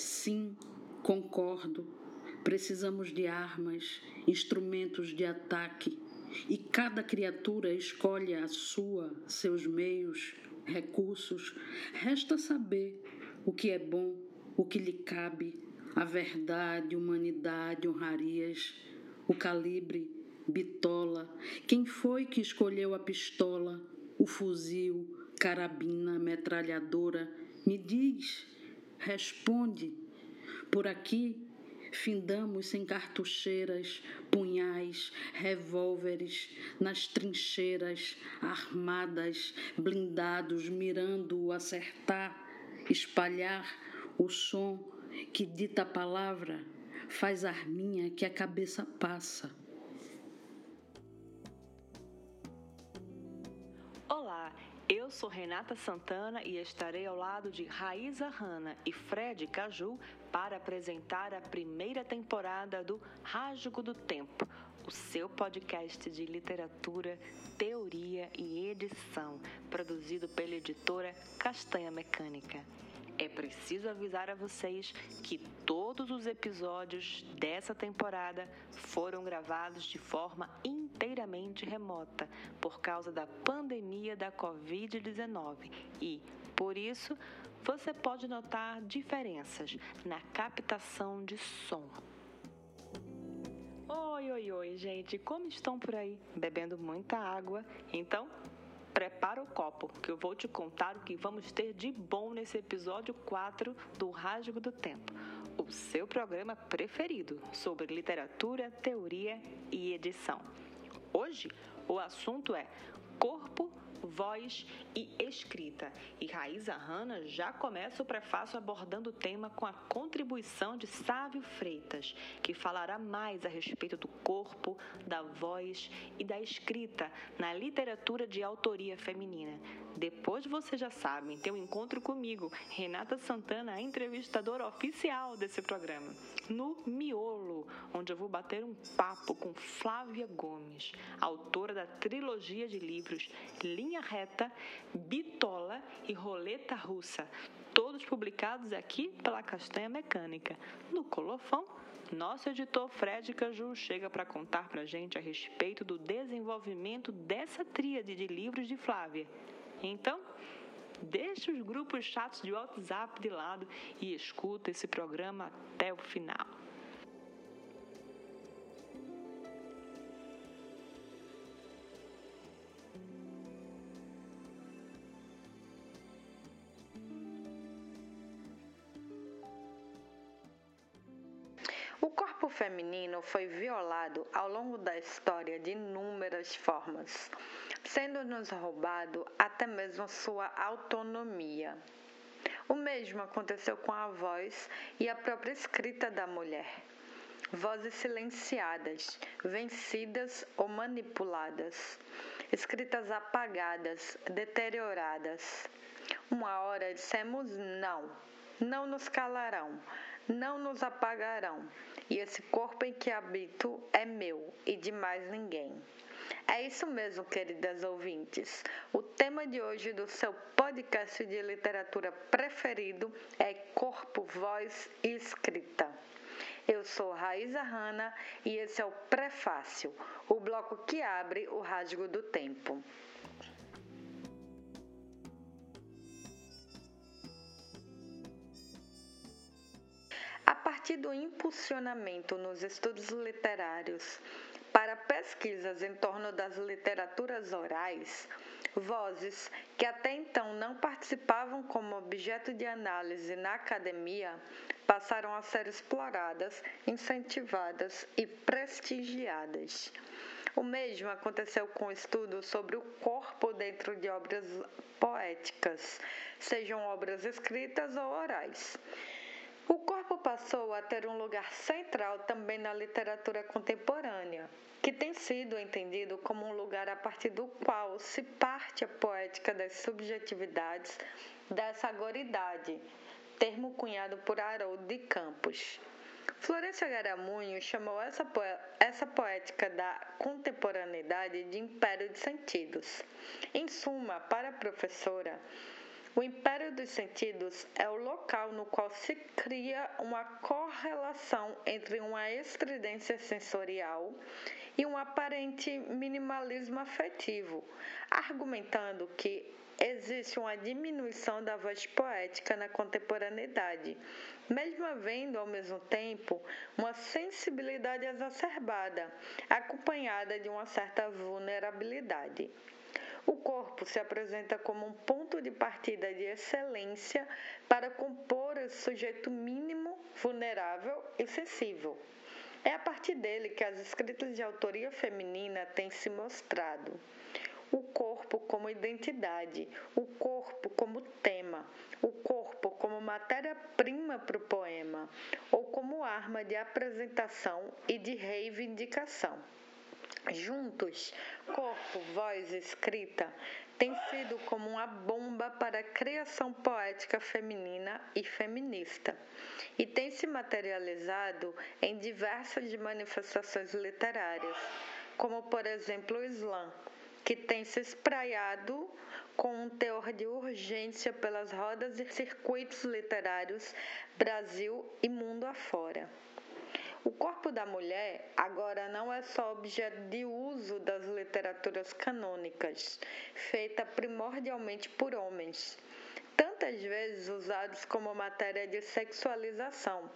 Sim, concordo. Precisamos de armas, instrumentos de ataque, e cada criatura escolhe a sua, seus meios, recursos. Resta saber o que é bom, o que lhe cabe, a verdade, humanidade, honrarias, o calibre, bitola. Quem foi que escolheu a pistola, o fuzil, carabina, metralhadora? Me diz, responde. Por aqui findamos sem cartucheiras, punhais, revólveres, nas trincheiras, armadas, blindados, mirando acertar, espalhar o som que dita a palavra, faz arminha que a cabeça passa. Eu sou Renata Santana e estarei ao lado de Raíza Hanna e Fred Caju para apresentar a primeira temporada do Rasgo do Tempo, o seu podcast de literatura, teoria e edição, produzido pela editora Castanha Mecânica. É preciso avisar a vocês que todos os episódios dessa temporada foram gravados de forma inteiramente remota por causa da pandemia da Covid-19 e, por isso, você pode notar diferenças na captação de som. Oi, oi, oi, gente, como estão por aí? Bebendo muita água? Então, prepara o copo, que eu vou te contar o que vamos ter de bom nesse episódio 4 do Rasgo do Tempo, o seu programa preferido sobre literatura, teoria e edição. Hoje, o assunto é corpo voz e escrita. E Raíza Hanna já começa o prefácio abordando o tema com a contribuição de Sávio Freitas, que falará mais a respeito do corpo, da voz e da escrita na literatura de autoria feminina. Depois você já sabe, tem um encontro comigo, Renata Santana, a entrevistadora oficial desse programa, no Miolo, onde eu vou bater um papo com Flávia Gomes, autora da trilogia de livros Linha Reta, Bitola e Roleta Russa, todos publicados aqui pela Castanha Mecânica. No Colofão, nosso editor Fred Caju chega para contar para gente a respeito do desenvolvimento dessa tríade de livros de Flávia. Então, deixe os grupos chatos de WhatsApp de lado e escuta esse programa até o final. Feminino foi violado ao longo da história de inúmeras formas, sendo-nos roubado até mesmo sua autonomia. O mesmo aconteceu com a voz e a própria escrita da mulher. Vozes silenciadas, vencidas ou manipuladas, escritas apagadas, deterioradas. Uma hora dissemos não, não nos calarão, não nos apagarão, e esse corpo em que habito é meu e de mais ninguém. É isso mesmo, queridas ouvintes. O tema de hoje do seu podcast de literatura preferido é Corpo, Voz e Escrita. Eu sou Raíza Hanna e esse é o Prefácio, o bloco que abre o rasgo do tempo. Partir do impulsionamento nos estudos literários para pesquisas em torno das literaturas orais, vozes que até então não participavam como objeto de análise na academia passaram a ser exploradas, incentivadas e prestigiadas. O mesmo aconteceu com o estudo sobre o corpo dentro de obras poéticas, sejam obras escritas ou orais. O corpo passou a ter um lugar central também na literatura contemporânea, que tem sido entendido como um lugar a partir do qual se parte a poética das subjetividades dessa agoridade, termo cunhado por Haroldo de Campos. Florência Garamunho chamou essa, essa poética da contemporaneidade de império de sentidos. Em suma, para a professora, O império dos sentidos é o local no qual se cria uma correlação entre uma estridência sensorial e um aparente minimalismo afetivo, argumentando que existe uma diminuição da voz poética na contemporaneidade, mesmo havendo ao mesmo tempo uma sensibilidade exacerbada, acompanhada de uma certa vulnerabilidade. O corpo se apresenta como um ponto de partida de excelência para compor esse sujeito mínimo, vulnerável e sensível. É a partir dele que as escritas de autoria feminina têm se mostrado. O corpo como identidade, o corpo como tema, o corpo como matéria-prima para o poema, ou como arma de apresentação e de reivindicação. Juntos, corpo, voz escrita têm sido como uma bomba para a criação poética feminina e feminista, e tem se materializado em diversas manifestações literárias, como por exemplo o slam, que tem se espraiado com um teor de urgência pelas rodas e circuitos literários Brasil e mundo afora. O corpo da mulher agora não é só objeto de uso das literaturas canônicas, feita primordialmente por homens, tantas vezes usados como matéria de sexualização,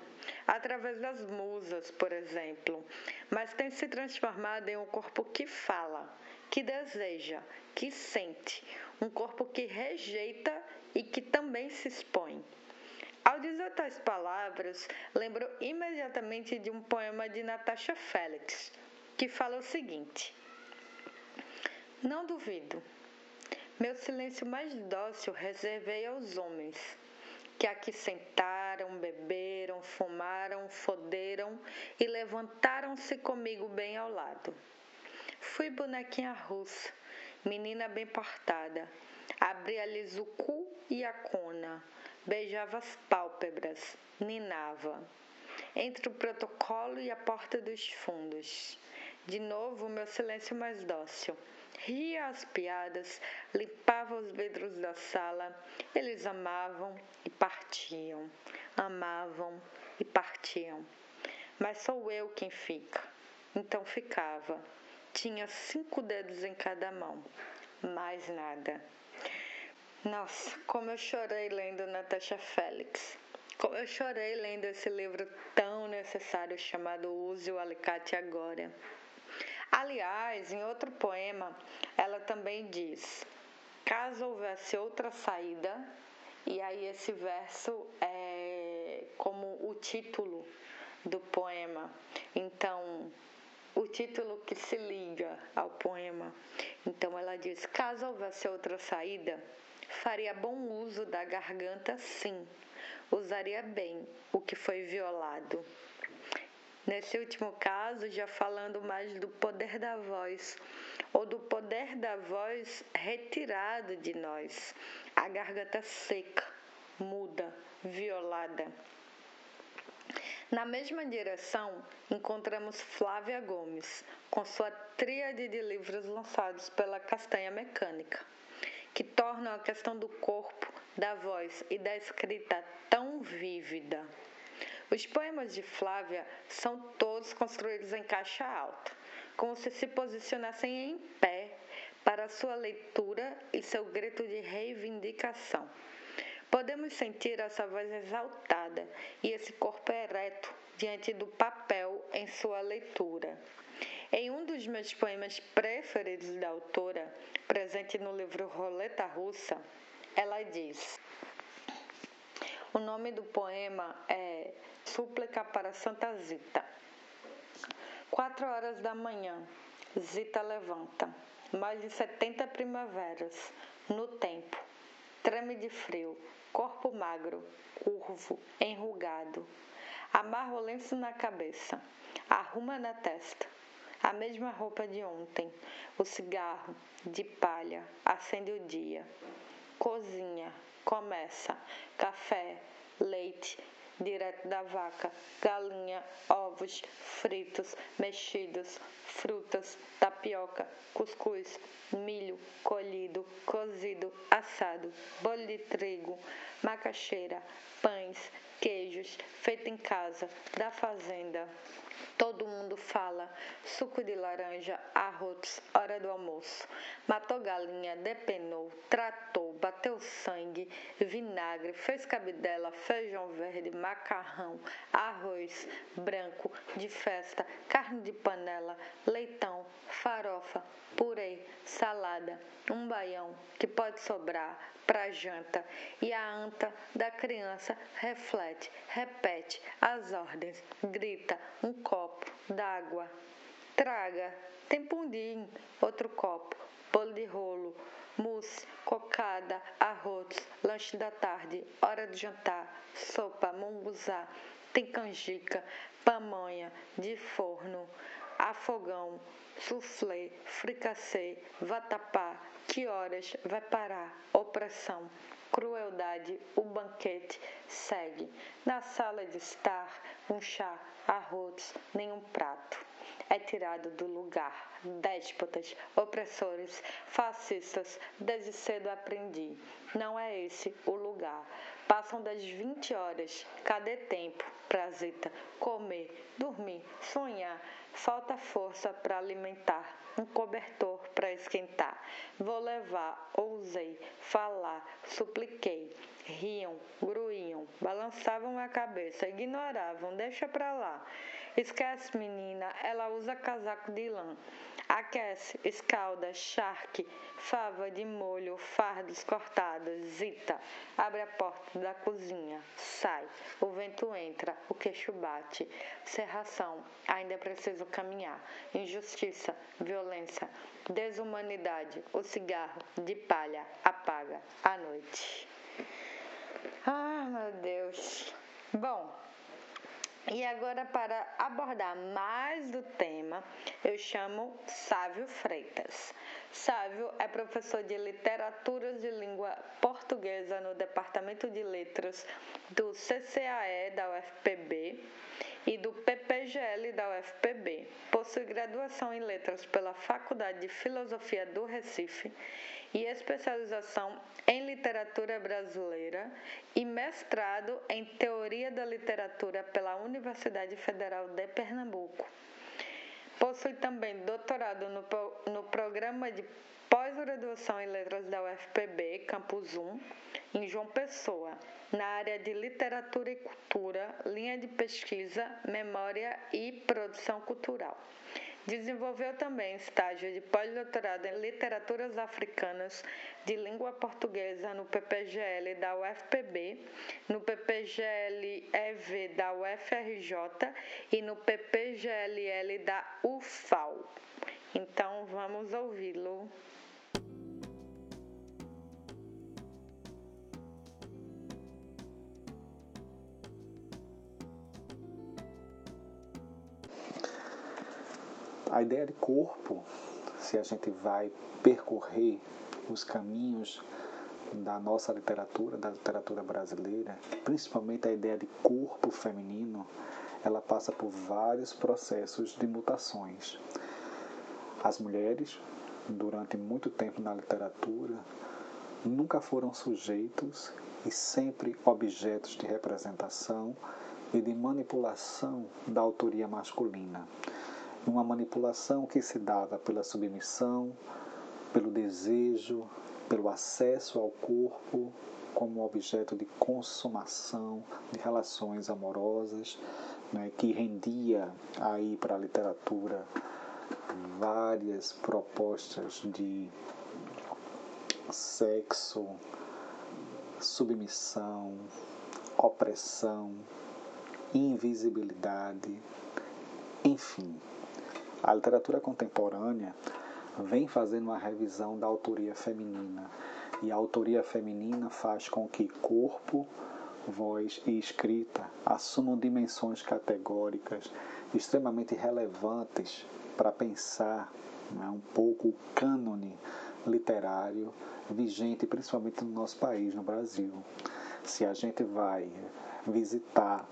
através das musas, por exemplo, mas tem se transformado em um corpo que fala, que deseja, que sente, um corpo que rejeita e que também se expõe. Ao dizer tais palavras, lembro imediatamente de um poema de Natasha Félix, que fala o seguinte: Não duvido. Meu silêncio mais dócil reservei aos homens, que aqui sentaram, beberam, fumaram, foderam e levantaram-se comigo bem ao lado. Fui bonequinha russa, menina bem portada, abria-lhes o cu e a cona beijava as pálpebras, ninava. Entre o protocolo e a porta dos fundos. De novo, meu silêncio mais dócil. Ria as piadas, limpava os vidros da sala. Eles amavam e partiam. Amavam e partiam. Mas sou eu quem fica. Então ficava. Tinha cinco dedos em cada mão. Mais nada. Nossa, como eu chorei lendo Natasha Félix. Como eu chorei lendo esse livro tão necessário chamado Use o Alicate Agora. Aliás, em outro poema, ela também diz: caso houvesse outra saída, e aí esse verso é como o título do poema. Então, o título que se liga ao poema. Então ela diz: caso houvesse outra saída, Faria bom uso da garganta, sim. Usaria bem o que foi violado. Nesse último caso, já falando mais do poder da voz, ou do poder da voz retirado de nós, a garganta seca, muda, violada. Na mesma direção, encontramos Flávia Gomes, com sua tríade de livros lançados pela Castanha Mecânica que tornam a questão do corpo, da voz e da escrita tão vívida. Os poemas de Flávia são todos construídos em caixa alta, como se se posicionassem em pé para sua leitura e seu grito de reivindicação. Podemos sentir essa voz exaltada e esse corpo ereto diante do papel em sua leitura. Em um dos meus poemas preferidos da autora, presente no livro Roleta Russa, ela diz: O nome do poema é Súplica para Santa Zita. Quatro horas da manhã, Zita levanta, mais de setenta primaveras, no tempo, treme de frio, corpo magro, curvo, enrugado. Amarra o lenço na cabeça, arruma na testa, a mesma roupa de ontem, o cigarro de palha acende o dia. Cozinha, começa, café, leite, direto da vaca, galinha, ovos fritos, mexidos, frutas, tapioca, cuscuz, milho colhido, cozido, assado, bolo de trigo, macaxeira, pães, queijos, feito em casa, da fazenda. Todo mundo fala. Suco de laranja, arroz, hora do almoço. Matou galinha, depenou, tratou, bateu sangue, vinagre, fez cabidela, feijão verde, macarrão, arroz branco de festa, carne de panela, leitão, farofa, purê, salada, um baião que pode sobrar para janta. E a anta da criança reflete, repete as ordens, grita um copo d'água, traga, tem pundim, outro copo, bolo de rolo, mousse, cocada, arroz, lanche da tarde, hora de jantar, sopa, munguzá, tem canjica, pamonha de forno, afogão, soufflé, fricassê, vatapá, que horas vai parar? Opressão, crueldade, o banquete segue. Na sala de estar, um chá, arroz, nenhum prato. É tirado do lugar. Déspotas, opressores, fascistas, desde cedo aprendi. Não é esse o lugar. Passam das 20 horas. Cadê tempo? Prazita, comer, dormir, sonhar. Falta força para alimentar um cobertor para esquentar. Vou levar, ousei, falar, supliquei. Riam, gruíam, balançavam a cabeça, ignoravam, deixa pra lá. Esquece, menina, ela usa casaco de lã. Aquece, escalda, charque, fava de molho, fardos cortados, zita. Abre a porta da cozinha, sai. O vento entra, o queixo bate. Serração, ainda preciso caminhar. Injustiça, violência, desumanidade. O cigarro de palha apaga a noite. Ah, meu Deus. Bom, e agora, para abordar mais do tema, eu chamo Sávio Freitas. Sávio é professor de Literaturas de Língua Portuguesa no Departamento de Letras do CCAE da UFPB e do PPGL da UFPB. Possui graduação em Letras pela Faculdade de Filosofia do Recife e especialização em literatura brasileira e mestrado em teoria da literatura pela Universidade Federal de Pernambuco. Possui também doutorado no, no programa de pós-graduação em letras da UFPB, Campus 1, em João Pessoa, na área de literatura e cultura, linha de pesquisa, memória e produção cultural. Desenvolveu também estágio de pós-doutorado em literaturas africanas de língua portuguesa no PPGL da UFPB, no PPGL-EV da UFRJ e no PPGLL da UFAL. Então vamos ouvi-lo. A ideia de corpo, se a gente vai percorrer os caminhos da nossa literatura, da literatura brasileira, principalmente a ideia de corpo feminino, ela passa por vários processos de mutações. As mulheres, durante muito tempo na literatura, nunca foram sujeitos e sempre objetos de representação e de manipulação da autoria masculina uma manipulação que se dava pela submissão, pelo desejo, pelo acesso ao corpo como objeto de consumação de relações amorosas, né, que rendia aí para a literatura várias propostas de sexo, submissão, opressão, invisibilidade, enfim, a literatura contemporânea vem fazendo uma revisão da autoria feminina e a autoria feminina faz com que corpo, voz e escrita assumam dimensões categóricas extremamente relevantes para pensar né, um pouco o cânone literário vigente, principalmente no nosso país, no Brasil. Se a gente vai visitar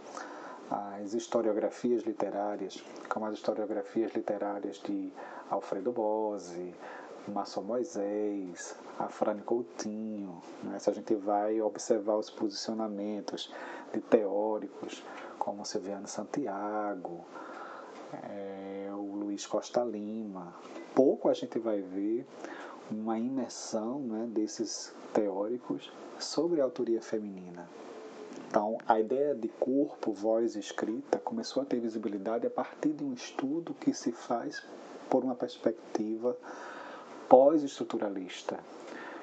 as historiografias literárias, como as historiografias literárias de Alfredo Bose, Márcio Moisés, Afrânio Coutinho, né? se a gente vai observar os posicionamentos de teóricos como Silviano Santiago, é, o Luiz Costa Lima, pouco a gente vai ver uma imersão né, desses teóricos sobre a autoria feminina. Então, a ideia de corpo, voz e escrita começou a ter visibilidade a partir de um estudo que se faz por uma perspectiva pós-estruturalista,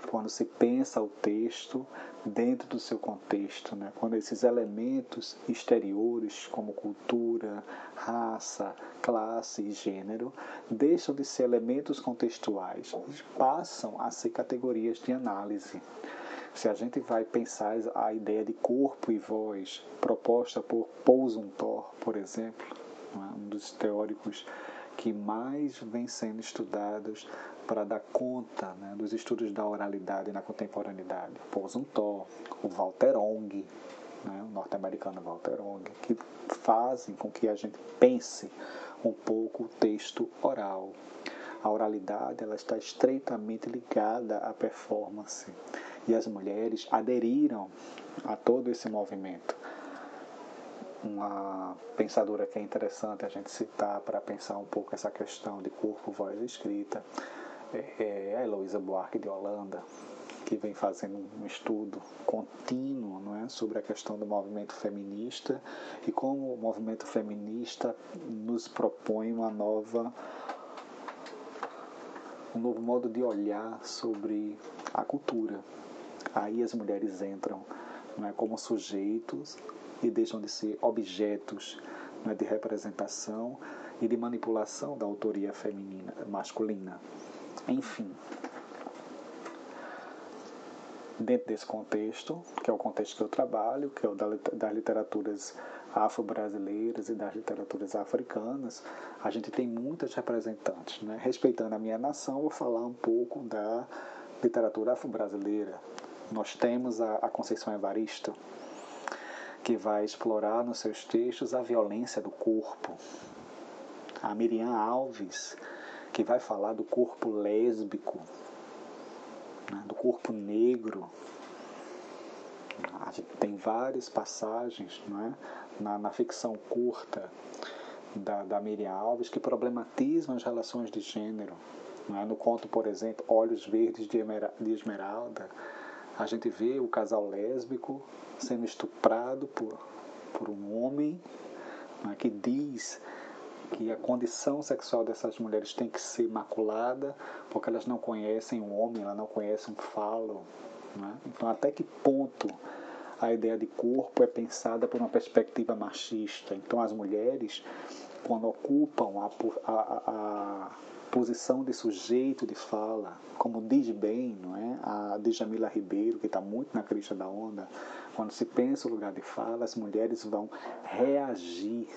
quando se pensa o texto dentro do seu contexto, né? quando esses elementos exteriores, como cultura, raça, classe e gênero, deixam de ser elementos contextuais e passam a ser categorias de análise. Se a gente vai pensar a ideia de corpo e voz proposta por Paul Zumthor, por exemplo, é? um dos teóricos que mais vem sendo estudados para dar conta né, dos estudos da oralidade na contemporaneidade. Paul Zumthor, o Walter Ong, né, o norte-americano Walter Ong, que fazem com que a gente pense um pouco o texto oral. A oralidade ela está estreitamente ligada à performance e as mulheres aderiram a todo esse movimento uma pensadora que é interessante a gente citar para pensar um pouco essa questão de corpo, voz e escrita é, é a Heloísa Buarque de Holanda, que vem fazendo um estudo contínuo não é, sobre a questão do movimento feminista e como o movimento feminista nos propõe uma nova um novo modo de olhar sobre a cultura. Aí as mulheres entram não é, como sujeitos e deixam de ser objetos né, de representação e de manipulação da autoria feminina, masculina. Enfim, dentro desse contexto, que é o contexto que eu trabalho, que é o das literaturas afro-brasileiras e das literaturas africanas, a gente tem muitas representantes. Né? Respeitando a minha nação, vou falar um pouco da literatura afro-brasileira. Nós temos a, a Conceição Evaristo, que vai explorar nos seus textos a violência do corpo. A Miriam Alves, que vai falar do corpo lésbico, né, do corpo negro. A gente tem várias passagens é, na, na ficção curta da, da Miriam Alves que problematizam as relações de gênero. É? No conto, por exemplo, Olhos Verdes de Esmeralda, a gente vê o casal lésbico sendo estuprado por, por um homem né, que diz que a condição sexual dessas mulheres tem que ser maculada porque elas não conhecem um homem, elas não conhecem um falo. Né? Então, até que ponto a ideia de corpo é pensada por uma perspectiva machista? Então, as mulheres, quando ocupam a, a, a posição de sujeito de fala, como diz bem não é? a Djamila Ribeiro, que está muito na crista da onda, quando se pensa o lugar de fala, as mulheres vão reagir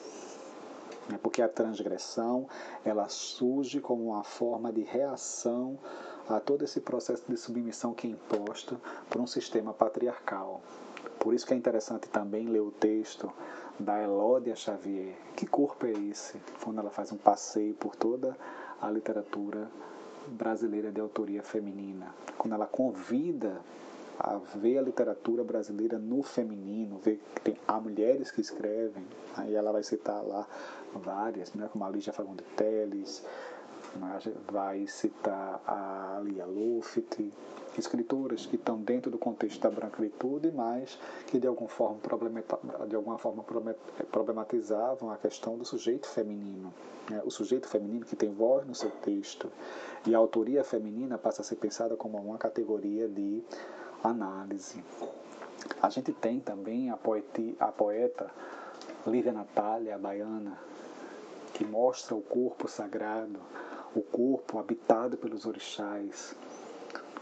né? porque a transgressão ela surge como uma forma de reação a todo esse processo de submissão que é imposto por um sistema patriarcal. Por isso que é interessante também ler o texto da Elódia Xavier. Que corpo é esse? Quando ela faz um passeio por toda a literatura brasileira de autoria feminina. Quando ela convida a ver a literatura brasileira no feminino, ver que tem, há mulheres que escrevem, aí ela vai citar lá várias, né, como a Lígia Fagundes Teles, vai citar a Lia Luft, escritoras que estão dentro do contexto da branquitude, mas que de alguma forma, de alguma forma problematizavam a questão do sujeito feminino. Né? O sujeito feminino que tem voz no seu texto. E a autoria feminina passa a ser pensada como uma categoria de análise. A gente tem também a, poeti, a poeta Lívia Natália, baiana, que mostra o corpo sagrado, o corpo habitado pelos orixás,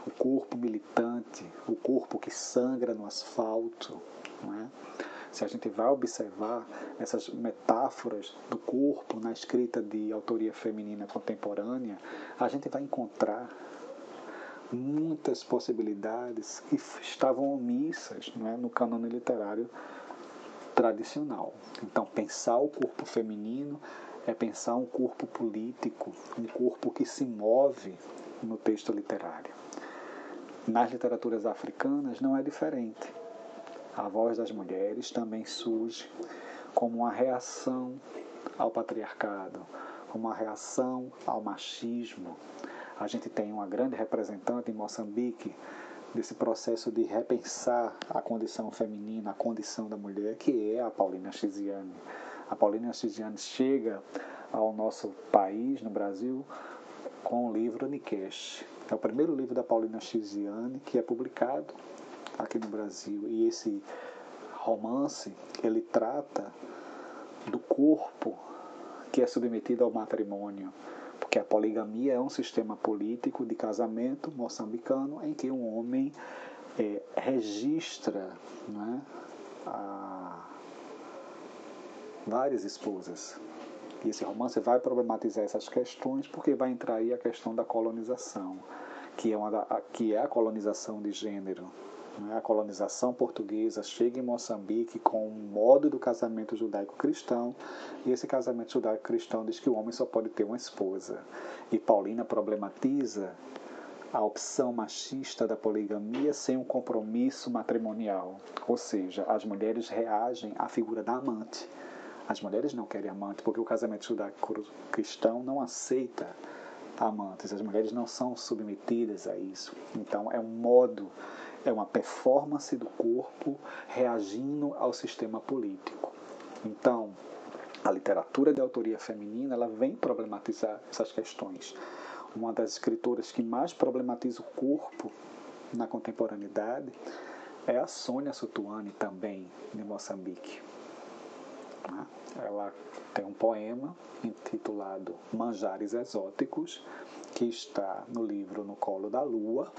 o corpo militante, o corpo que sangra no asfalto. Não é? Se a gente vai observar essas metáforas do corpo na escrita de autoria feminina contemporânea, a gente vai encontrar muitas possibilidades que estavam omissas é? no cânone literário tradicional. Então, pensar o corpo feminino é pensar um corpo político, um corpo que se move no texto literário. Nas literaturas africanas não é diferente. A voz das mulheres também surge como uma reação ao patriarcado, como uma reação ao machismo. A gente tem uma grande representante em Moçambique desse processo de repensar a condição feminina, a condição da mulher, que é a Paulina Chiziane. A Paulina Chiziane chega ao nosso país, no Brasil, com o livro Nikesh. É o primeiro livro da Paulina Chiziane que é publicado aqui no Brasil. E esse romance, ele trata do corpo que é submetido ao matrimônio, porque a poligamia é um sistema político de casamento moçambicano em que um homem é, registra né, várias esposas. E esse romance vai problematizar essas questões porque vai entrar aí a questão da colonização, que é, uma da, que é a colonização de gênero. Né? A colonização portuguesa chega em Moçambique com um modo do casamento judaico-cristão, e esse casamento judaico-cristão diz que o homem só pode ter uma esposa. E Paulina problematiza a opção machista da poligamia sem um compromisso matrimonial. Ou seja, as mulheres reagem à figura da amante. As mulheres não querem amante porque o casamento judaico-cristão não aceita amantes. As mulheres não são submetidas a isso. Então, é um modo é uma performance do corpo reagindo ao sistema político. Então, a literatura de autoria feminina ela vem problematizar essas questões. Uma das escritoras que mais problematiza o corpo na contemporaneidade é a Sônia Sutuane, também de Moçambique. Né? Ela tem um poema intitulado Manjares Exóticos, que está no livro No Colo da Lua,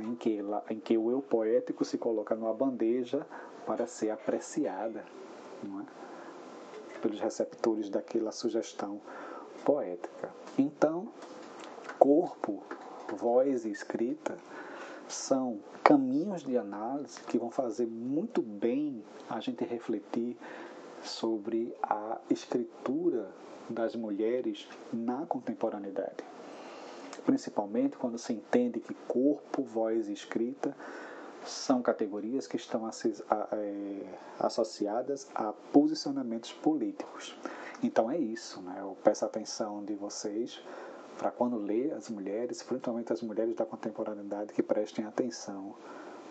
em que, ela, em que o eu poético se coloca numa bandeja para ser apreciada é? pelos receptores daquela sugestão poética. Então, corpo, voz e escrita são caminhos de análise que vão fazer muito bem a gente refletir sobre a escritura das mulheres na contemporaneidade principalmente quando se entende que corpo, voz e escrita são categorias que estão é, associadas a posicionamentos políticos. Então é isso, né? eu peço a atenção de vocês para quando ler as mulheres, principalmente as mulheres da contemporaneidade, que prestem atenção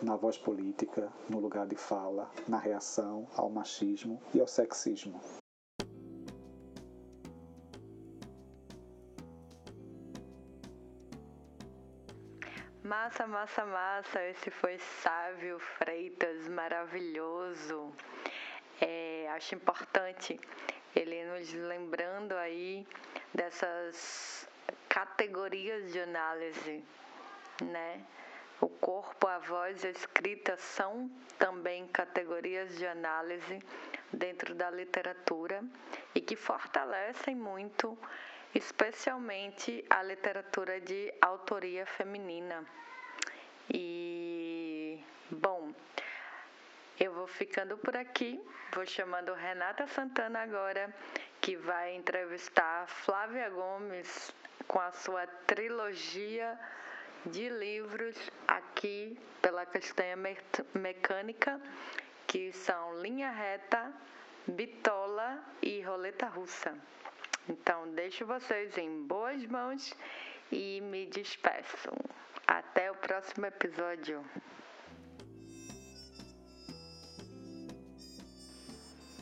na voz política, no lugar de fala, na reação ao machismo e ao sexismo. Massa, massa, massa. Esse foi Sávio Freitas, maravilhoso. É, acho importante ele nos lembrando aí dessas categorias de análise, né? O corpo, a voz e a escrita são também categorias de análise dentro da literatura e que fortalecem muito especialmente a literatura de autoria feminina. E, bom, eu vou ficando por aqui, vou chamando Renata Santana agora, que vai entrevistar Flávia Gomes com a sua trilogia de livros aqui pela Castanha Mecânica, que são Linha Reta, Bitola e Roleta Russa. Então, deixo vocês em boas mãos e me despeço. Até o próximo episódio.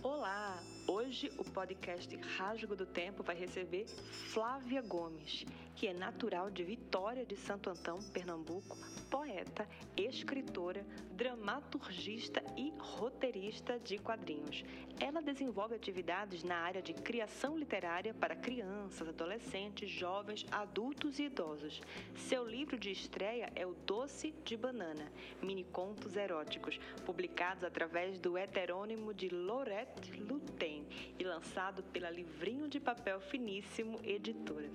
Olá! Hoje o podcast Rasgo do Tempo vai receber Flávia Gomes, que é natural de Vitória de Santo Antão, Pernambuco, poeta, escritora, dramaturgista e roteirista de quadrinhos. Ela desenvolve atividades na área de criação literária para crianças, adolescentes, jovens, adultos e idosos. Seu livro de estreia é O Doce de Banana, mini contos eróticos, publicados através do heterônimo de Lorette Luten e lançado pela Livrinho de Papel Finíssimo Editora.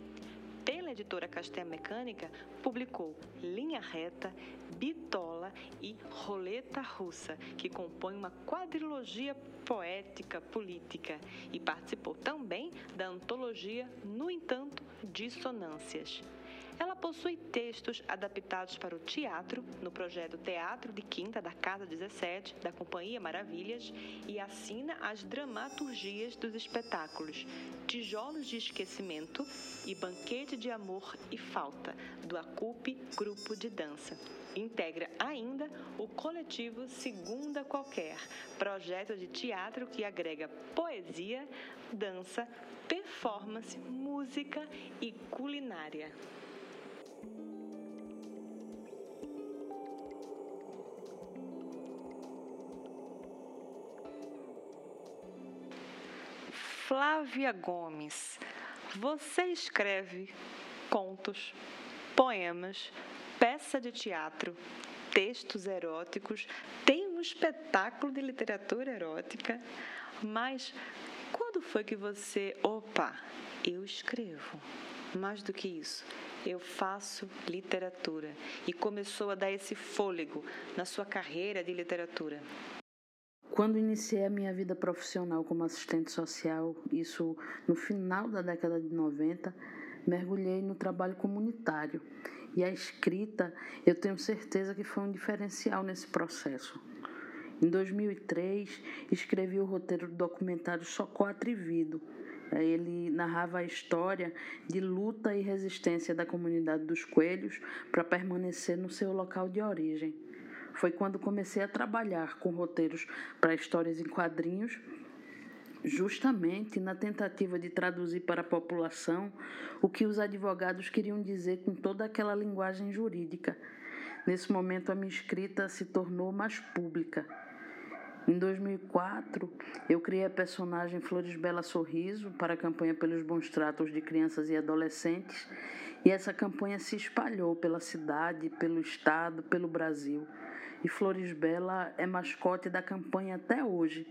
Editora Castanha Mecânica, publicou Linha Reta, Bitola e Roleta Russa, que compõem uma quadrilogia poética política, e participou também da antologia No Entanto, Dissonâncias. Ela possui textos adaptados para o teatro, no projeto Teatro de Quinta da Casa 17, da Companhia Maravilhas, e assina as dramaturgias dos espetáculos Tijolos de Esquecimento e Banquete de Amor e Falta, do Acupe Grupo de Dança. Integra ainda o coletivo Segunda Qualquer, projeto de teatro que agrega poesia, dança, performance, música e culinária. Flávia Gomes, você escreve contos, poemas, peça de teatro, textos eróticos, tem um espetáculo de literatura erótica, mas quando foi que você, opa, eu escrevo? Mais do que isso, eu faço literatura e começou a dar esse fôlego na sua carreira de literatura? Quando iniciei a minha vida profissional como assistente social, isso no final da década de 90, mergulhei no trabalho comunitário. E a escrita, eu tenho certeza que foi um diferencial nesse processo. Em 2003, escrevi o roteiro do documentário Socó Atrevido. Ele narrava a história de luta e resistência da comunidade dos coelhos para permanecer no seu local de origem foi quando comecei a trabalhar com roteiros para histórias em quadrinhos, justamente na tentativa de traduzir para a população o que os advogados queriam dizer com toda aquela linguagem jurídica. Nesse momento, a minha escrita se tornou mais pública. Em 2004, eu criei a personagem Flores Bela Sorriso para a campanha pelos bons tratos de crianças e adolescentes, e essa campanha se espalhou pela cidade, pelo estado, pelo Brasil e Flores Bela é mascote da campanha até hoje.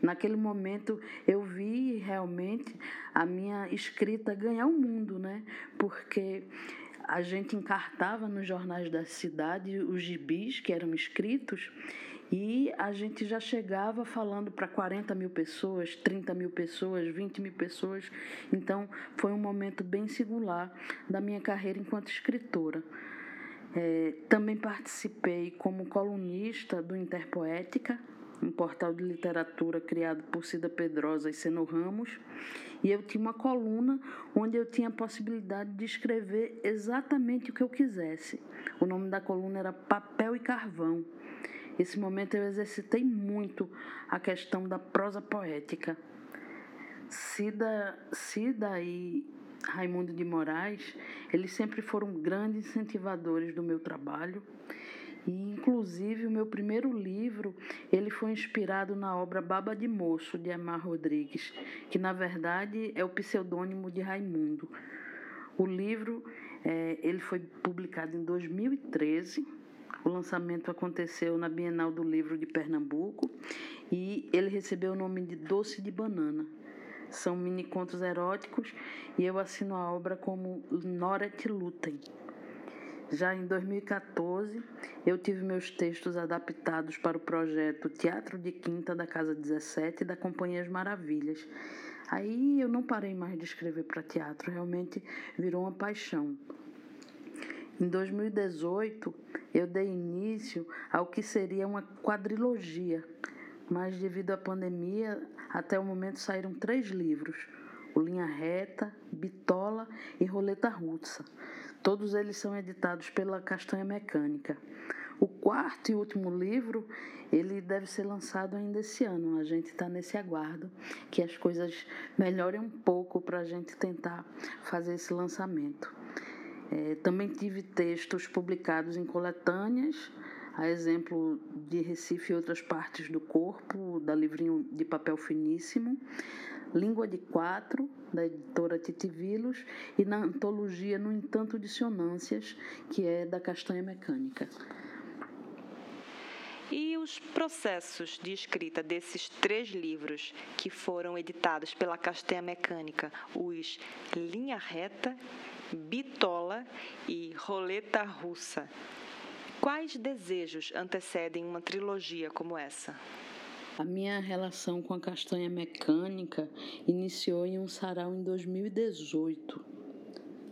Naquele momento eu vi realmente a minha escrita ganhar o mundo, né? Porque a gente encartava nos jornais da cidade os gibis que eram escritos e a gente já chegava falando para 40 mil pessoas, 30 mil pessoas, 20 mil pessoas. Então foi um momento bem singular da minha carreira enquanto escritora. É, também participei como colunista do Interpoética, um portal de literatura criado por Cida Pedrosa e Seno Ramos, e eu tinha uma coluna onde eu tinha a possibilidade de escrever exatamente o que eu quisesse. O nome da coluna era Papel e Carvão. Esse momento eu exercitei muito a questão da prosa poética. Cida, Cida e Raimundo de Moraes, eles sempre foram grandes incentivadores do meu trabalho. E, inclusive, o meu primeiro livro, ele foi inspirado na obra Baba de Moço, de Amar Rodrigues, que, na verdade, é o pseudônimo de Raimundo. O livro, é, ele foi publicado em 2013, o lançamento aconteceu na Bienal do Livro de Pernambuco e ele recebeu o nome de Doce de Banana. São mini contos eróticos e eu assino a obra como Noret Lutem. Já em 2014, eu tive meus textos adaptados para o projeto Teatro de Quinta da Casa 17 da Companhia As Maravilhas. Aí eu não parei mais de escrever para teatro, realmente virou uma paixão. Em 2018, eu dei início ao que seria uma quadrilogia, mas devido à pandemia, até o momento saíram três livros: o Linha Reta, Bitola e Roleta Russa. Todos eles são editados pela Castanha Mecânica. O quarto e último livro, ele deve ser lançado ainda esse ano. A gente está nesse aguardo que as coisas melhorem um pouco para a gente tentar fazer esse lançamento. É, também tive textos publicados em coletâneas, a exemplo de Recife e outras partes do corpo, da livrinho de papel finíssimo, Língua de Quatro, da editora Titivilos, e na antologia No Entanto Dissonâncias, que é da Castanha Mecânica. E os processos de escrita desses três livros que foram editados pela Castanha Mecânica, os Linha Reta, Bitola e Roleta Russa. Quais desejos antecedem uma trilogia como essa? A minha relação com a castanha mecânica iniciou em um sarau em 2018.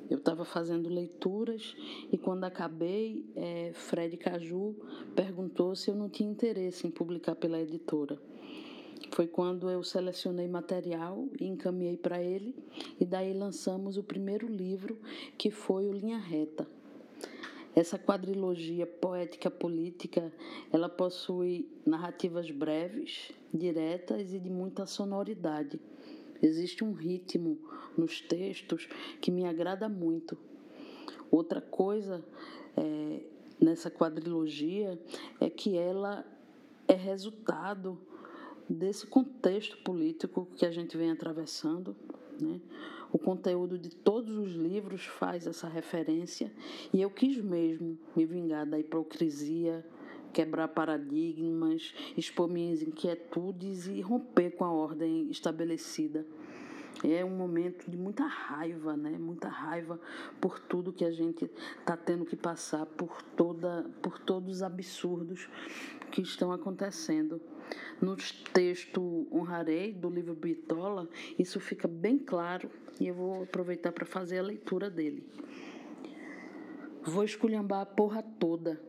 Eu estava fazendo leituras e quando acabei, é, Fred Caju perguntou se eu não tinha interesse em publicar pela editora. Foi quando eu selecionei material e encaminhei para ele, e daí lançamos o primeiro livro, que foi o Linha Reta. Essa quadrilogia poética política, ela possui narrativas breves, diretas e de muita sonoridade. Existe um ritmo nos textos que me agrada muito. Outra coisa é, nessa quadrilogia é que ela é resultado desse contexto político que a gente vem atravessando. Né? O conteúdo de todos os livros faz essa referência e eu quis mesmo me vingar da hipocrisia, quebrar paradigmas, expor minhas inquietudes e romper com a ordem estabelecida. É um momento de muita raiva, né? Muita raiva por tudo que a gente está tendo que passar, por, toda, por todos os absurdos que estão acontecendo. No texto Honrarei, do livro Bitola, isso fica bem claro e eu vou aproveitar para fazer a leitura dele. Vou esculhambar a porra toda,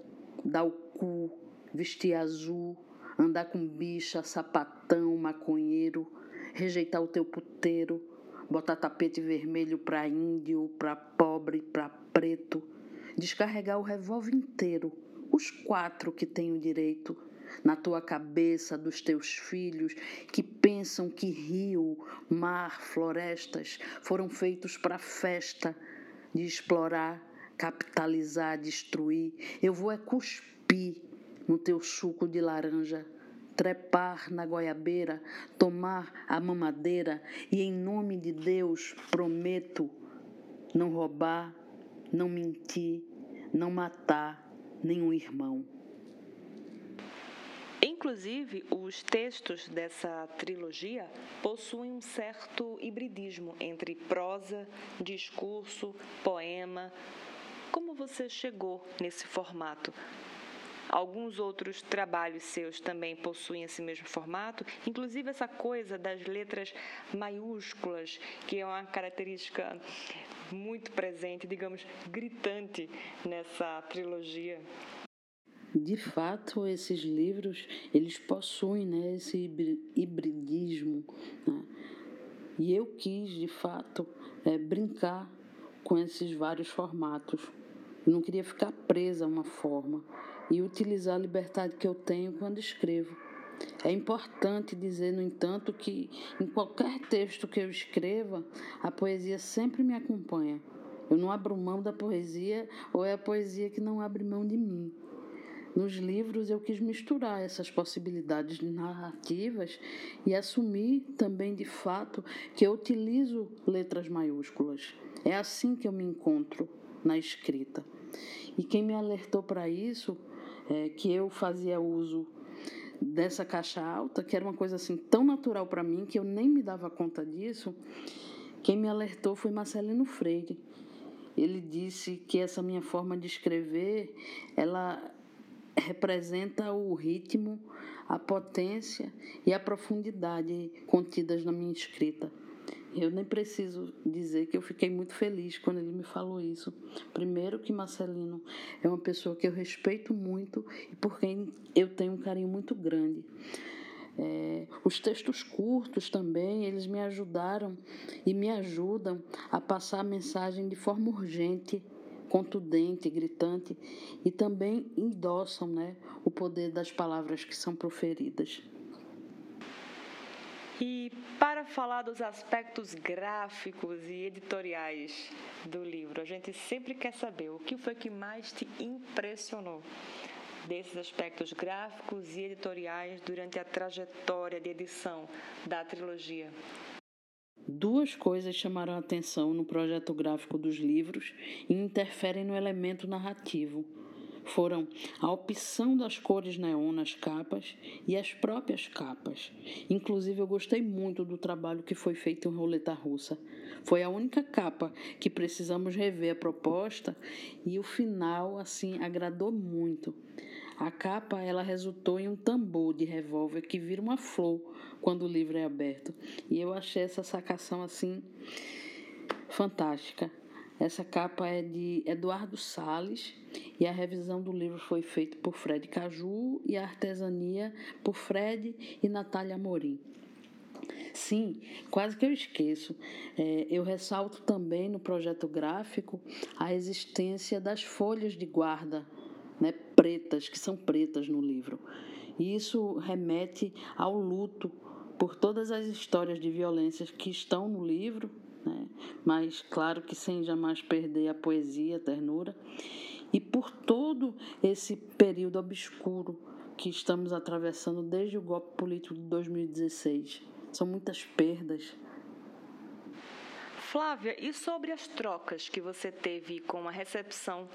dar o cu, vestir azul, andar com bicha, sapatão, maconheiro, rejeitar o teu puteiro, botar tapete vermelho para índio, para pobre, para preto, descarregar o revólver inteiro, os quatro que têm o direito, na tua cabeça dos teus filhos que pensam que rio, mar, florestas foram feitos para festa de explorar, capitalizar, destruir. Eu vou é cuspir no teu suco de laranja trepar na goiabeira, tomar a mamadeira e, em nome de Deus, prometo não roubar, não mentir, não matar nenhum irmão. Inclusive, os textos dessa trilogia possuem um certo hibridismo entre prosa, discurso, poema. Como você chegou nesse formato? Alguns outros trabalhos seus também possuem esse mesmo formato, inclusive essa coisa das letras maiúsculas, que é uma característica muito presente, digamos, gritante nessa trilogia. De fato, esses livros eles possuem né, esse hibridismo. Né? E eu quis, de fato, é, brincar com esses vários formatos. Eu não queria ficar presa a uma forma e utilizar a liberdade que eu tenho quando escrevo. É importante dizer, no entanto, que em qualquer texto que eu escreva, a poesia sempre me acompanha. Eu não abro mão da poesia ou é a poesia que não abre mão de mim. Nos livros eu quis misturar essas possibilidades narrativas e assumir também de fato que eu utilizo letras maiúsculas. É assim que eu me encontro na escrita. E quem me alertou para isso é, que eu fazia uso dessa caixa alta, que era uma coisa assim tão natural para mim que eu nem me dava conta disso. Quem me alertou foi Marcelino Freire. Ele disse que essa minha forma de escrever, ela representa o ritmo, a potência e a profundidade contidas na minha escrita. Eu nem preciso dizer que eu fiquei muito feliz quando ele me falou isso. Primeiro que Marcelino é uma pessoa que eu respeito muito e por quem eu tenho um carinho muito grande. É, os textos curtos também, eles me ajudaram e me ajudam a passar a mensagem de forma urgente, contundente, gritante e também endossam né, o poder das palavras que são proferidas. E para falar dos aspectos gráficos e editoriais do livro, a gente sempre quer saber o que foi que mais te impressionou desses aspectos gráficos e editoriais durante a trajetória de edição da trilogia. Duas coisas chamaram a atenção no projeto gráfico dos livros e interferem no elemento narrativo. Foram a opção das cores neon nas capas e as próprias capas. Inclusive, eu gostei muito do trabalho que foi feito em Roleta Russa. Foi a única capa que precisamos rever a proposta e o final, assim, agradou muito. A capa ela resultou em um tambor de revólver que vira uma flor quando o livro é aberto. E eu achei essa sacação assim fantástica. Essa capa é de Eduardo Sales e a revisão do livro foi feita por Fred Caju e a artesania por Fred e Natália Amorim. Sim, quase que eu esqueço. É, eu ressalto também no projeto gráfico a existência das folhas de guarda né, pretas, que são pretas no livro. E isso remete ao luto por todas as histórias de violências que estão no livro, né, mas claro que sem jamais perder a poesia, a ternura, e por todo esse período obscuro que estamos atravessando desde o golpe político de 2016. São muitas perdas, Flávia, e sobre as trocas que você teve com a recepção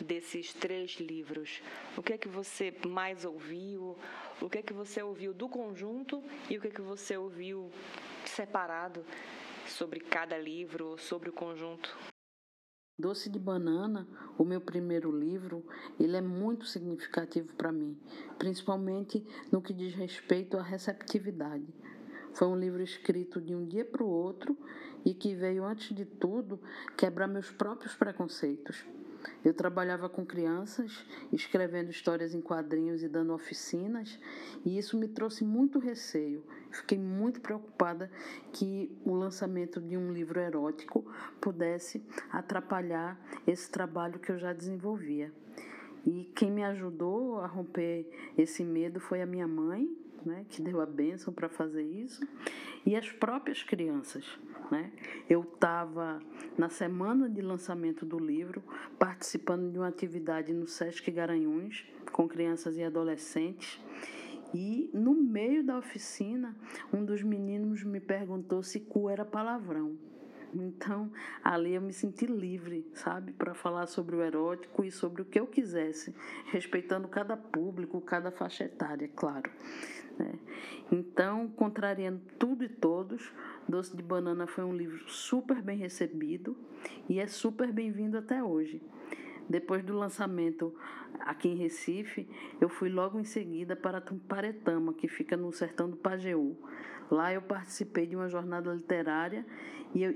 desses três livros? O que é que você mais ouviu? O que é que você ouviu do conjunto e o que é que você ouviu separado sobre cada livro, sobre o conjunto? Doce de Banana, o meu primeiro livro, ele é muito significativo para mim, principalmente no que diz respeito à receptividade. Foi um livro escrito de um dia para o outro e que veio, antes de tudo, quebrar meus próprios preconceitos. Eu trabalhava com crianças, escrevendo histórias em quadrinhos e dando oficinas, e isso me trouxe muito receio. Fiquei muito preocupada que o lançamento de um livro erótico pudesse atrapalhar esse trabalho que eu já desenvolvia. E quem me ajudou a romper esse medo foi a minha mãe, né, que deu a bênção para fazer isso, e as próprias crianças. Né? Eu estava na semana de lançamento do livro, participando de uma atividade no Sesc Garanhuns com crianças e adolescentes. E no meio da oficina, um dos meninos me perguntou se cu era palavrão. Então, ali eu me senti livre, sabe, para falar sobre o erótico e sobre o que eu quisesse, respeitando cada público, cada faixa etária, claro. Né? Então, contrariando tudo e todos, Doce de Banana foi um livro super bem recebido e é super bem-vindo até hoje. Depois do lançamento aqui em Recife, eu fui logo em seguida para Paretama, que fica no sertão do Pajeú. Lá eu participei de uma jornada literária e eu,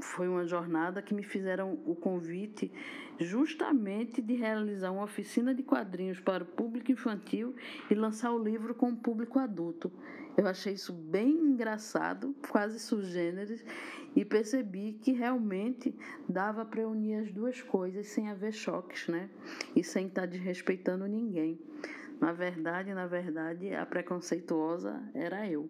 foi uma jornada que me fizeram o convite justamente de realizar uma oficina de quadrinhos para o público infantil e lançar o livro com o público adulto. Eu achei isso bem engraçado, quase sugêneres, e percebi que realmente dava para unir as duas coisas sem haver choques, né? E sem estar desrespeitando ninguém. Na verdade, na verdade, a preconceituosa era eu.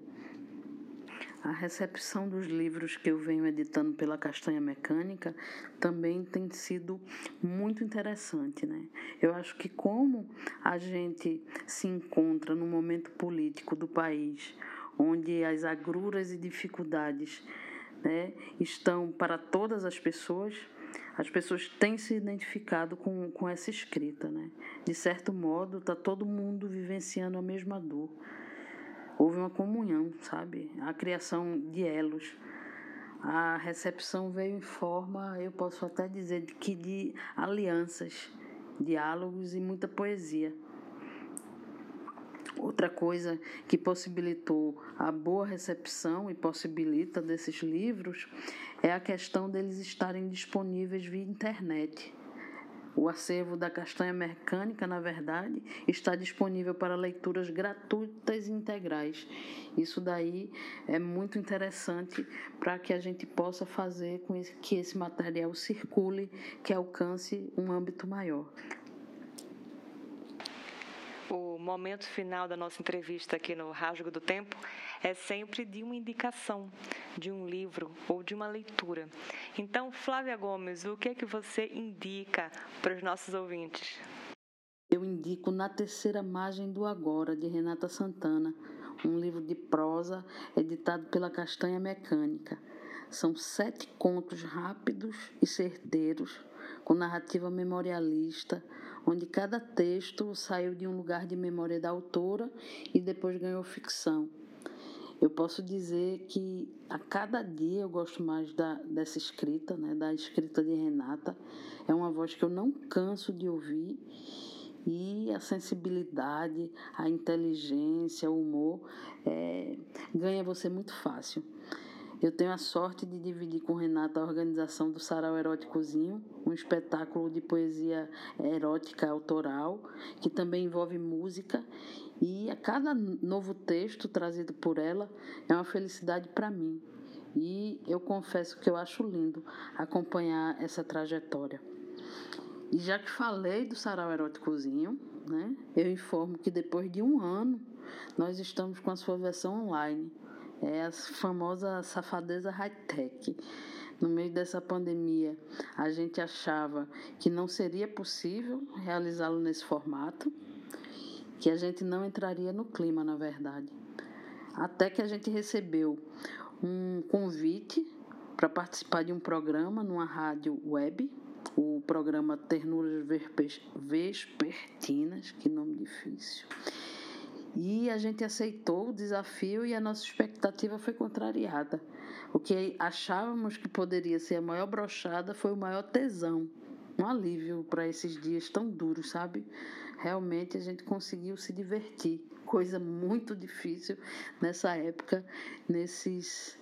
A recepção dos livros que eu venho editando pela Castanha Mecânica também tem sido muito interessante, né? Eu acho que como a gente se encontra no momento político do país, onde as agruras e dificuldades né, estão para todas as pessoas, as pessoas têm se identificado com, com essa escrita, né? De certo modo, está todo mundo vivenciando a mesma dor houve uma comunhão, sabe? A criação de elos. A recepção veio em forma, eu posso até dizer, que de alianças, diálogos e muita poesia. Outra coisa que possibilitou a boa recepção e possibilita desses livros é a questão deles estarem disponíveis via internet. O acervo da Castanha Mecânica, na verdade, está disponível para leituras gratuitas e integrais. Isso daí é muito interessante para que a gente possa fazer com que esse material circule, que alcance um âmbito maior o momento final da nossa entrevista aqui no Rasgo do Tempo é sempre de uma indicação de um livro ou de uma leitura. Então, Flávia Gomes, o que é que você indica para os nossos ouvintes? Eu indico Na Terceira Margem do Agora, de Renata Santana, um livro de prosa editado pela Castanha Mecânica. São sete contos rápidos e certeiros, com narrativa memorialista, onde cada texto saiu de um lugar de memória da autora e depois ganhou ficção. Eu posso dizer que a cada dia eu gosto mais da, dessa escrita, né, da escrita de Renata. É uma voz que eu não canso de ouvir e a sensibilidade, a inteligência, o humor é, ganha você muito fácil. Eu tenho a sorte de dividir com Renata a organização do Sarau Eróticozinho, um espetáculo de poesia erótica autoral, que também envolve música, e a cada novo texto trazido por ela é uma felicidade para mim. E eu confesso que eu acho lindo acompanhar essa trajetória. E já que falei do Sarau Eróticozinho, né, eu informo que depois de um ano nós estamos com a sua versão online é a famosa safadeza high-tech. No meio dessa pandemia, a gente achava que não seria possível realizá-lo nesse formato, que a gente não entraria no clima, na verdade. Até que a gente recebeu um convite para participar de um programa numa rádio web, o programa Ternuras Vespertinas, que nome difícil. E a gente aceitou o desafio e a nossa expectativa foi contrariada. O que achávamos que poderia ser a maior brochada foi o maior tesão. Um alívio para esses dias tão duros, sabe? Realmente a gente conseguiu se divertir. Coisa muito difícil nessa época, nesses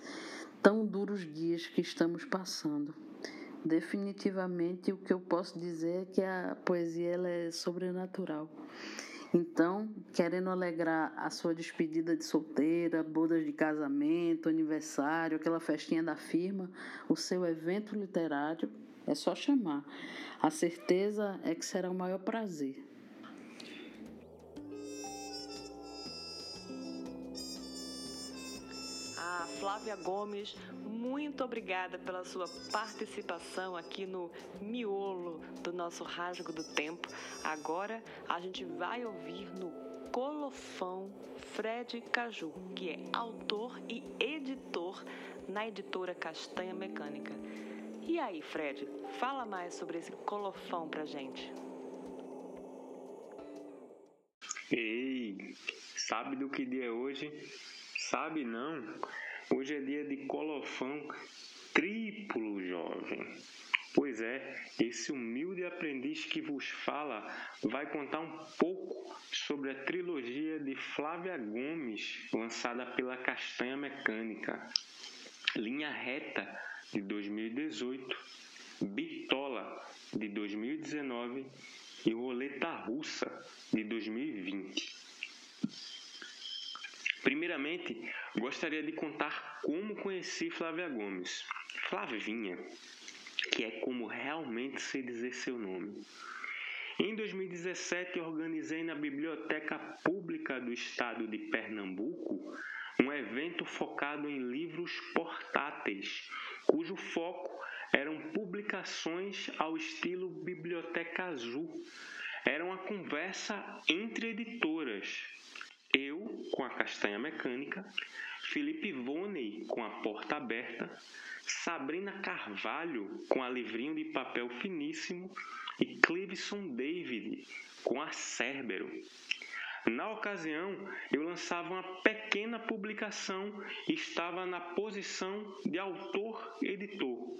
tão duros dias que estamos passando. Definitivamente o que eu posso dizer é que a poesia ela é sobrenatural. Então, querendo alegrar a sua despedida de solteira, bodas de casamento, aniversário, aquela festinha da firma, o seu evento literário, é só chamar. A certeza é que será o maior prazer. Flávia Gomes, muito obrigada pela sua participação aqui no miolo do nosso Rasgo do Tempo. Agora a gente vai ouvir no Colofão Fred Caju, que é autor e editor na editora Castanha Mecânica. E aí, Fred, fala mais sobre esse colofão pra gente. Ei, sabe do que dia é hoje? Sabe não? Hoje é dia de colofão triplo, jovem. Pois é, esse humilde aprendiz que vos fala vai contar um pouco sobre a trilogia de Flávia Gomes, lançada pela Castanha Mecânica. Linha Reta, de 2018, Bitola, de 2019 e Roleta Russa, de 2020. Primeiramente, gostaria de contar como conheci Flávia Gomes. Flavinha, que é como realmente se dizer seu nome. Em 2017, organizei na Biblioteca Pública do Estado de Pernambuco um evento focado em livros portáteis, cujo foco eram publicações ao estilo Biblioteca Azul. Era uma conversa entre editoras, eu com a castanha mecânica, Felipe Voney com a porta aberta, Sabrina Carvalho com a livrinho de papel finíssimo e Cleveson David com a Cerbero. Na ocasião, eu lançava uma pequena publicação e estava na posição de autor-editor.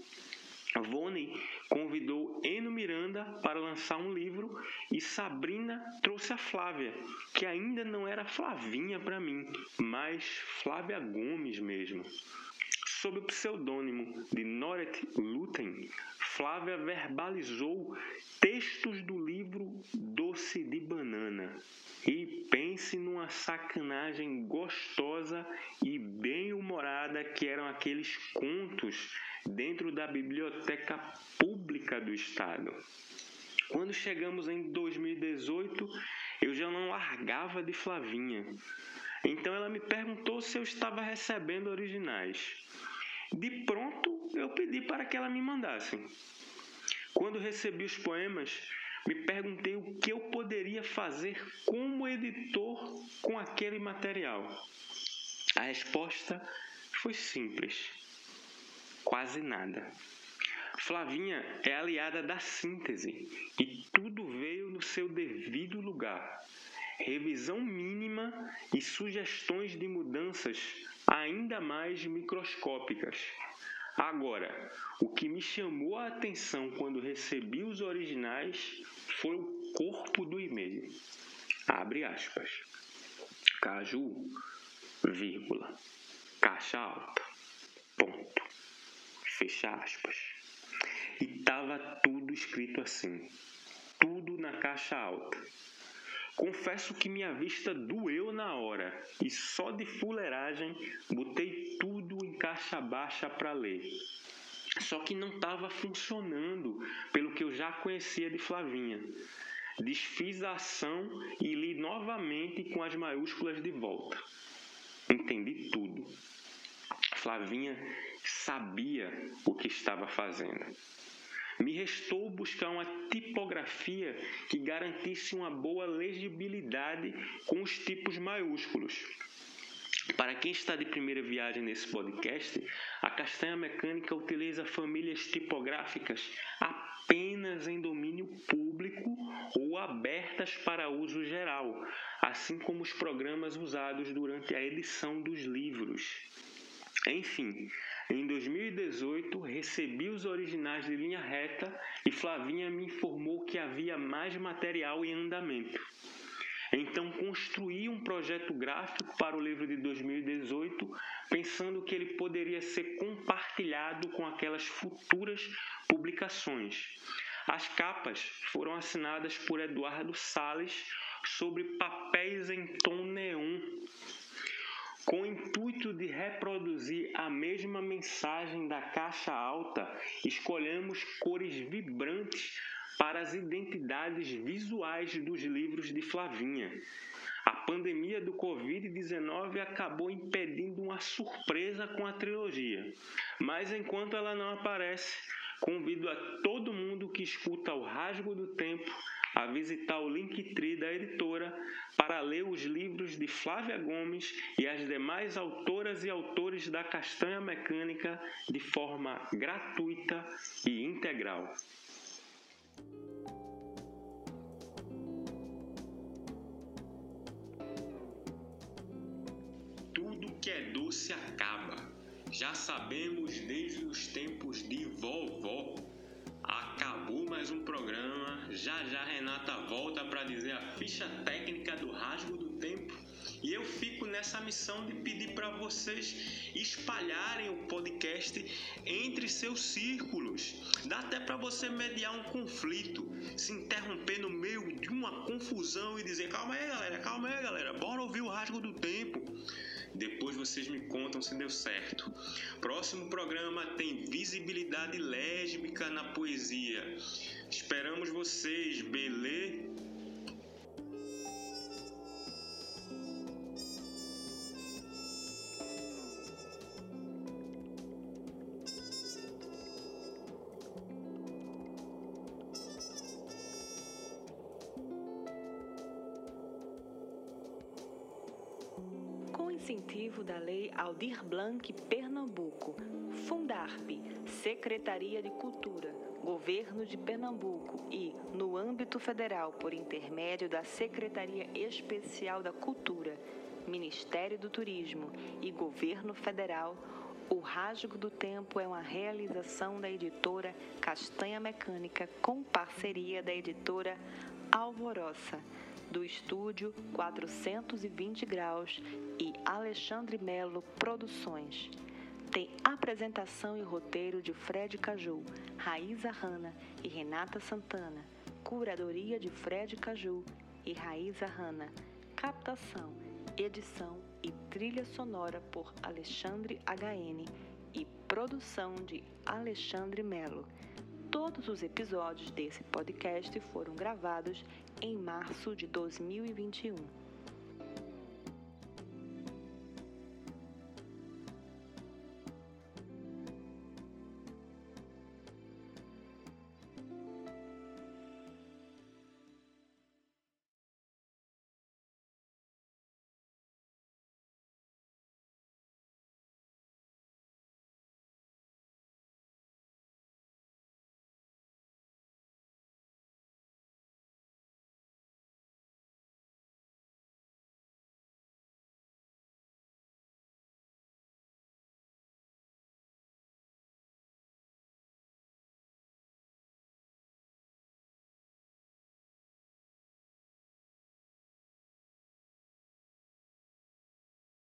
Voney convidou Eno Miranda para lançar um livro e Sabrina trouxe a Flávia, que ainda não era Flavinha para mim, mas Flávia Gomes mesmo. Sob o pseudônimo de Noret Luten, Flávia verbalizou textos do livro Doce de Banana. E pense numa sacanagem gostosa e bem humorada que eram aqueles contos dentro da biblioteca pública do estado. Quando chegamos em 2018, eu já não largava de Flavinha. Então ela me perguntou se eu estava recebendo originais. De pronto, eu pedi para que ela me mandasse. Quando recebi os poemas, me perguntei o que eu poderia fazer como editor com aquele material. A resposta foi simples: quase nada. Flavinha é aliada da síntese e tudo veio no seu devido lugar. Revisão mínima e sugestões de mudanças ainda mais microscópicas. Agora, o que me chamou a atenção quando recebi os originais foi o corpo do e-mail. Abre aspas. Caju, vírgula, caixa alta, ponto, fecha aspas. E tava tudo escrito assim, tudo na caixa alta. Confesso que minha vista doeu na hora e só de fuleiragem botei tudo em caixa baixa para ler. Só que não estava funcionando pelo que eu já conhecia de Flavinha. Desfiz a ação e li novamente com as maiúsculas de volta. Entendi tudo. Flavinha sabia o que estava fazendo. Me restou buscar uma tipografia que garantisse uma boa legibilidade com os tipos maiúsculos. Para quem está de primeira viagem nesse podcast, a Castanha Mecânica utiliza famílias tipográficas apenas em domínio público ou abertas para uso geral, assim como os programas usados durante a edição dos livros. Enfim, em 2018 recebi os originais de linha reta e Flavinha me informou que havia mais material em andamento. Então construí um projeto gráfico para o livro de 2018, pensando que ele poderia ser compartilhado com aquelas futuras publicações. As capas foram assinadas por Eduardo Sales sobre papéis em tom neon, com o intuito de reproduzir a mesma mensagem da caixa alta, escolhemos cores vibrantes para as identidades visuais dos livros de Flavinha. A pandemia do Covid-19 acabou impedindo uma surpresa com a trilogia, mas enquanto ela não aparece, convido a todo mundo que escuta o Rasgo do Tempo a visitar o Linktree da editora para ler os livros de Flávia Gomes e as demais autoras e autores da Castanha Mecânica de forma gratuita e integral. Tudo que é doce acaba. Já sabemos desde os tempos de vovó. Acabou mais um programa. Já já Renata volta para dizer a ficha técnica do rasgo do tempo. E eu fico nessa missão de pedir para vocês espalharem o podcast entre seus círculos. Dá até para você mediar um conflito, se interromper no meio de uma confusão e dizer: calma aí, galera, calma aí, galera, bora ouvir o rasgo do tempo. Depois vocês me contam se deu certo. Próximo programa tem visibilidade lésbica na poesia. Esperamos vocês, beleza? Aldir Blanc Pernambuco, Fundarp, Secretaria de Cultura, Governo de Pernambuco. E, no âmbito federal, por intermédio da Secretaria Especial da Cultura, Ministério do Turismo e Governo Federal, o Rasgo do Tempo é uma realização da editora Castanha Mecânica com parceria da editora Alvoroça do estúdio 420 Graus e Alexandre Melo Produções. Tem apresentação e roteiro de Fred Caju, Raíza Hanna e Renata Santana. Curadoria de Fred Caju e Raíza Hanna. Captação, edição e trilha sonora por Alexandre HN e produção de Alexandre Melo. Todos os episódios desse podcast foram gravados em março de 2021.